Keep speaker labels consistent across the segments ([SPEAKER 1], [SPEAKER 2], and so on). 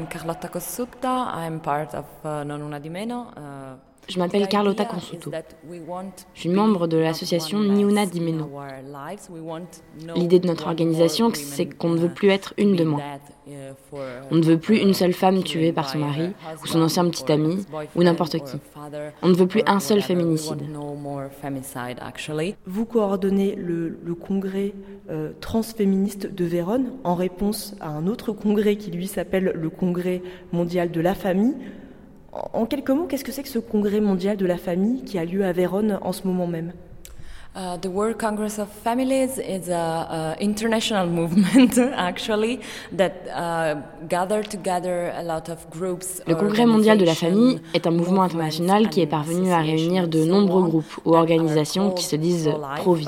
[SPEAKER 1] I am Carlotta Cossutta. I'm part of uh, Non Una di Meno. Uh,
[SPEAKER 2] Je m'appelle Carlotta Consuto. Je suis membre de l'association Ni Una di Meno. L'idée de notre organisation, c'est qu'on ne veut plus être une de moins. On ne veut plus une seule femme tuée par son mari, ou son ancien petit ami, ou n'importe qui. On ne veut plus un seul féminicide.
[SPEAKER 3] Vous coordonnez le, le congrès euh, transféministe de Vérone en réponse à un autre congrès qui lui s'appelle le congrès mondial de la famille. En quelques mots, qu'est-ce que c'est que ce congrès mondial de la famille qui a lieu à Vérone en ce moment même?
[SPEAKER 1] Uh, the World Congress of Families is a, a international movement, actually, that gather together a lot of groups.
[SPEAKER 2] Le Congrès mondial de la famille est un mouvement international qui est parvenu à réunir de nombreux groupes ou organisations qui se disent pro-vie.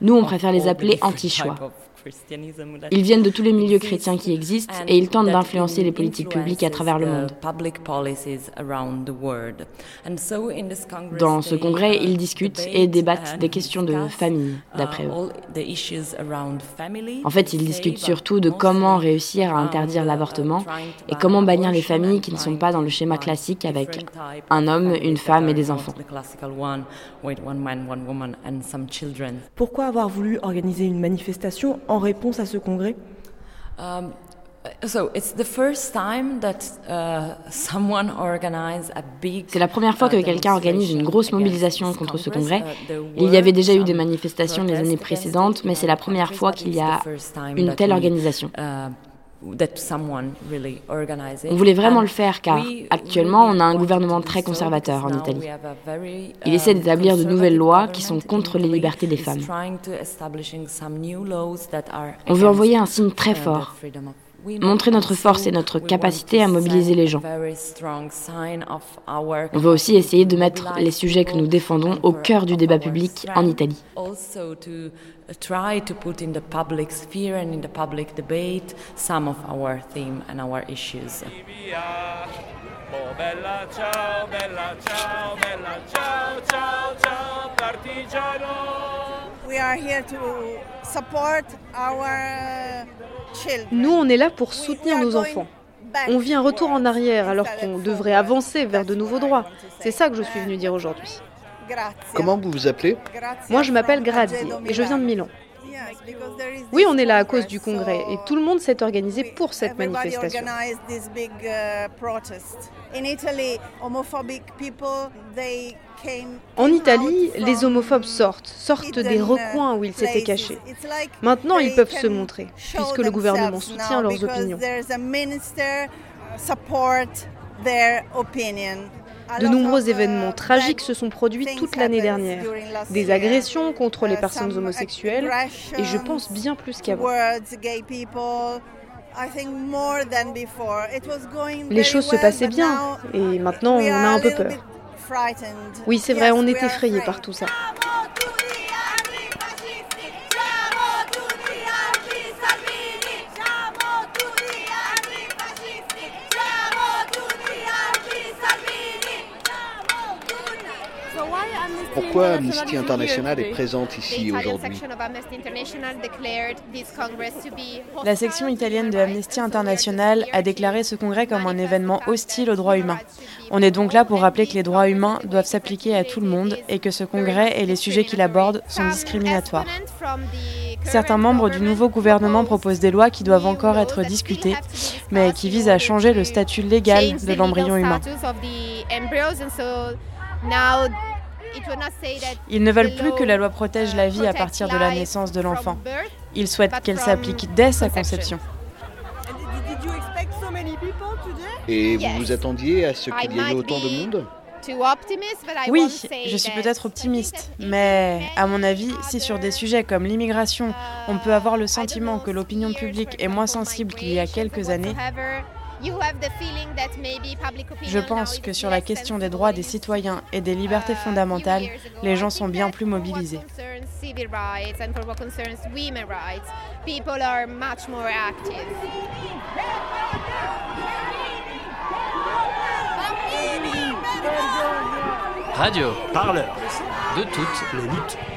[SPEAKER 2] Nous, on préfère les appeler anti-choix. Ils viennent de tous les milieux chrétiens qui existent et ils tentent d'influencer les politiques publiques à travers le monde. Dans ce congrès, ils discutent et débattent des questions de famille, d'après eux. En fait, ils discutent surtout de comment réussir à interdire l'avortement et comment bannir les familles qui ne sont pas dans le schéma classique avec un homme, une femme et des enfants.
[SPEAKER 3] Pourquoi avoir voulu organiser une manifestation en réponse à ce congrès
[SPEAKER 1] Um, so it's the first time that uh, someone organized a big,
[SPEAKER 2] C'est la première fois que
[SPEAKER 1] uh,
[SPEAKER 2] quelqu'un organise une grosse mobilisation contre ce congrès.
[SPEAKER 1] Uh,
[SPEAKER 2] Il y avait déjà eu des manifestations les années précédentes, mais c'est la première fois qu'il y a une telle organisation. On voulait vraiment le faire car actuellement on a un gouvernement très conservateur en Italie. Il essaie d'établir de nouvelles lois qui sont contre les libertés des femmes. On veut envoyer un signe très fort, montrer notre force et notre capacité à mobiliser les gens. On veut aussi essayer de mettre les sujets que nous défendons au cœur du débat public en Italie.
[SPEAKER 4] We are here to support our.
[SPEAKER 5] Nous, on est là pour soutenir nos enfants. On vit un retour en arrière alors qu'on devrait avancer vers de nouveaux droits. C'est ça que je suis venue dire aujourd'hui.
[SPEAKER 6] Comment vous vous appelez?
[SPEAKER 5] Moi, je m'appelle Grazie et je viens de Milan. Oui, on est là à cause du congrès et tout le monde s'est organisé pour cette manifestation. En Italie, les homophobes sortent, sortent des recoins où ils s'étaient cachés. Maintenant, ils peuvent se montrer, puisque le gouvernement soutient leurs opinions. De nombreux événements tragiques se sont produits toute l'année dernière. Des agressions contre les personnes homosexuelles, et je pense bien plus qu'avant. Les choses se passaient bien, et maintenant on a un peu peur. Oui, c'est vrai, on est effrayé par tout ça.
[SPEAKER 6] Pourquoi Amnesty International est présente ici aujourd'hui
[SPEAKER 7] La section italienne de Amnesty International a déclaré ce congrès comme un événement hostile aux droits humains. On est donc là pour rappeler que les droits humains doivent s'appliquer à tout le monde et que ce congrès et les sujets qu'il aborde sont discriminatoires. Certains membres du nouveau gouvernement proposent des lois qui doivent encore être discutées, mais qui visent à changer le statut légal de l'embryon humain. Ils ne veulent plus que la loi protège la vie à partir de la naissance de l'enfant. Ils souhaitent qu'elle s'applique dès sa conception.
[SPEAKER 6] Et vous vous attendiez à ce qu'il y ait autant de monde?
[SPEAKER 7] oui, je suis peut-être optimiste, mais à mon avis, si sur des sujets comme l'immigration, on peut avoir le sentiment que l'opinion publique est moins sensible qu'il y a quelques années, je pense que sur la question des droits des citoyens et des libertés fondamentales, les gens sont bien plus mobilisés.
[SPEAKER 8] Radio, parleur de toutes les luttes.